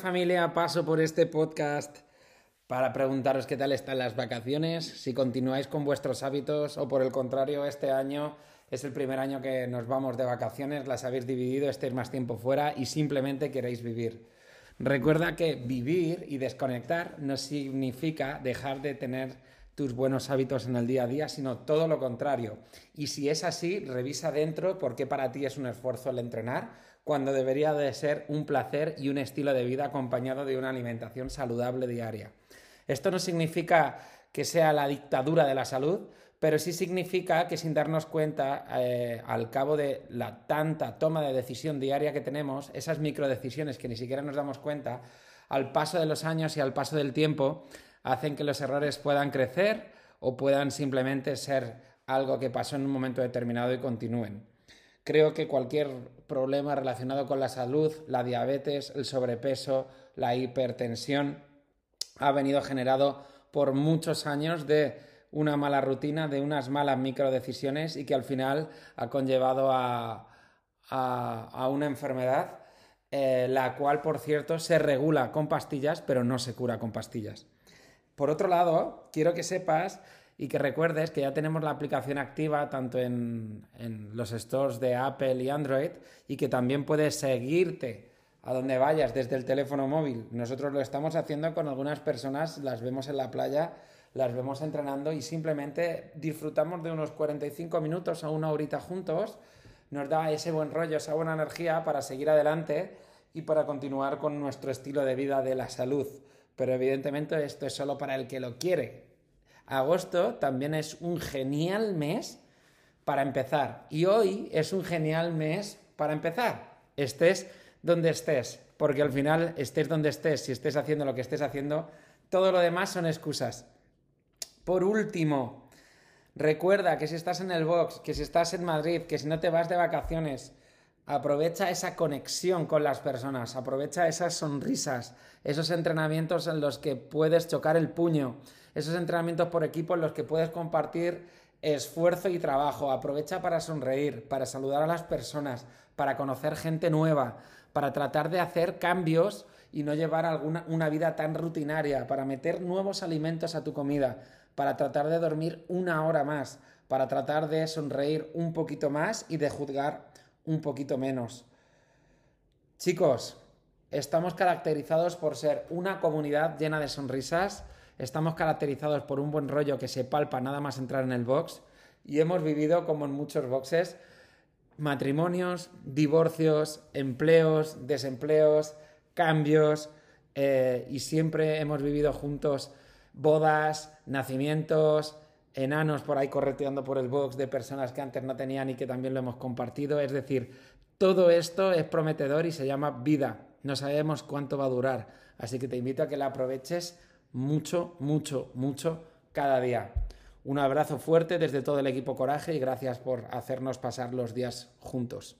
Familia, paso por este podcast para preguntaros qué tal están las vacaciones, si continuáis con vuestros hábitos o por el contrario, este año es el primer año que nos vamos de vacaciones, las habéis dividido, estáis más tiempo fuera y simplemente queréis vivir. Recuerda que vivir y desconectar no significa dejar de tener tus buenos hábitos en el día a día, sino todo lo contrario. Y si es así, revisa dentro por qué para ti es un esfuerzo el entrenar, cuando debería de ser un placer y un estilo de vida acompañado de una alimentación saludable diaria. Esto no significa que sea la dictadura de la salud, pero sí significa que sin darnos cuenta, eh, al cabo de la tanta toma de decisión diaria que tenemos, esas microdecisiones que ni siquiera nos damos cuenta, al paso de los años y al paso del tiempo, hacen que los errores puedan crecer o puedan simplemente ser algo que pasó en un momento determinado y continúen. Creo que cualquier problema relacionado con la salud, la diabetes, el sobrepeso, la hipertensión, ha venido generado por muchos años de una mala rutina, de unas malas microdecisiones y que al final ha conllevado a, una enfermedad, eh, la cual, por cierto, se regula con pastillas, pero no se cura con pastillas. Por otro lado, quiero que sepas y que recuerdes que ya tenemos la aplicación activa tanto en, los stores de Apple y Android y que también puedes seguirte a donde vayas desde el teléfono móvil. Nosotros lo estamos haciendo con algunas personas, las vemos en la playa las vemos entrenando y simplemente disfrutamos de unos 45 minutos a una horita juntos, nos da ese buen rollo, esa buena energía para seguir adelante y para continuar con nuestro estilo de vida de la salud. Pero evidentemente esto es solo para el que lo quiere. Agosto también es un genial mes para empezar y hoy es un genial mes para empezar. Estés donde estés, porque al final estés donde estés, si estés haciendo lo que estés haciendo, todo lo demás son excusas. Por último, recuerda que si estás en el box, que si estás en Madrid, que si no te vas de vacaciones, aprovecha esa conexión con las personas, aprovecha esas sonrisas, esos entrenamientos en los que puedes chocar el puño, esos entrenamientos por equipo en los que puedes compartir esfuerzo y trabajo, aprovecha para sonreír, para saludar a las personas, para conocer gente nueva, para tratar de hacer cambios y no llevar alguna, una vida tan rutinaria, para meter nuevos alimentos a tu comida, para tratar de dormir una hora más, para tratar de sonreír un poquito más y de juzgar un poquito menos. Chicos, estamos caracterizados por ser una comunidad llena de sonrisas, estamos caracterizados por un buen rollo que se palpa nada más entrar en el box y hemos vivido, como en muchos boxes, matrimonios, divorcios, empleos, desempleos, cambios eh, y siempre hemos vivido juntos bodas, nacimientos, enanos por ahí correteando por el box de personas que antes no tenían y que también lo hemos compartido. Es decir, todo esto es prometedor y se llama vida. No sabemos cuánto va a durar. Así que te invito a que la aproveches mucho, mucho, mucho cada día. Un abrazo fuerte desde todo el equipo Coraje y gracias por hacernos pasar los días juntos.